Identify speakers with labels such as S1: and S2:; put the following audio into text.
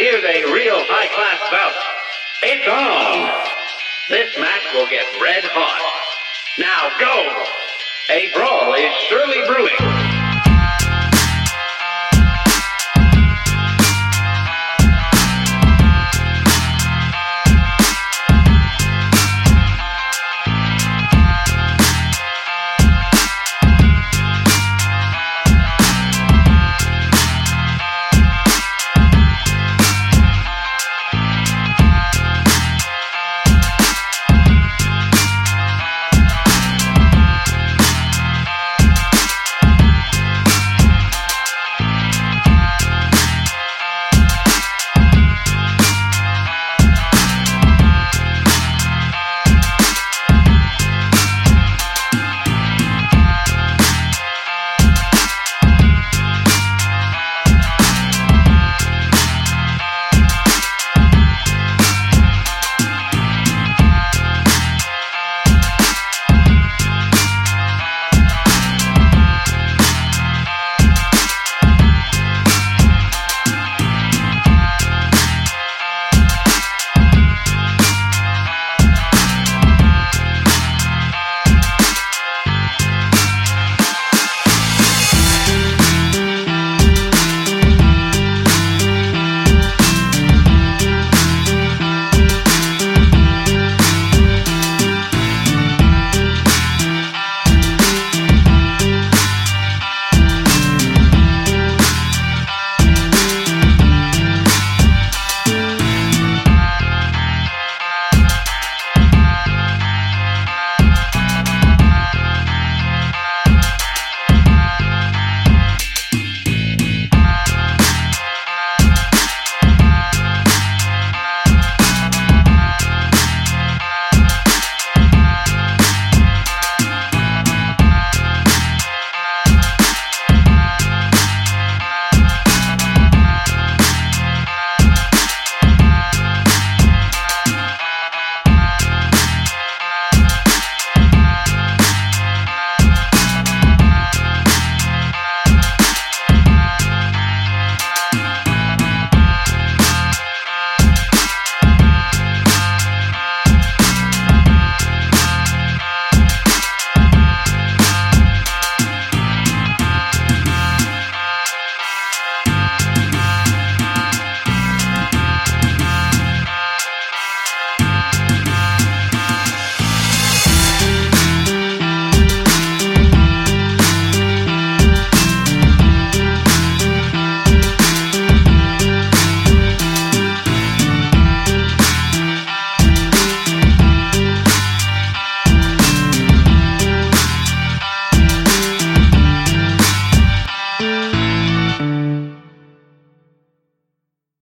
S1: Here's a real high-class bout. It's on. This match will get red hot. Now go. A brawl is surely brewing.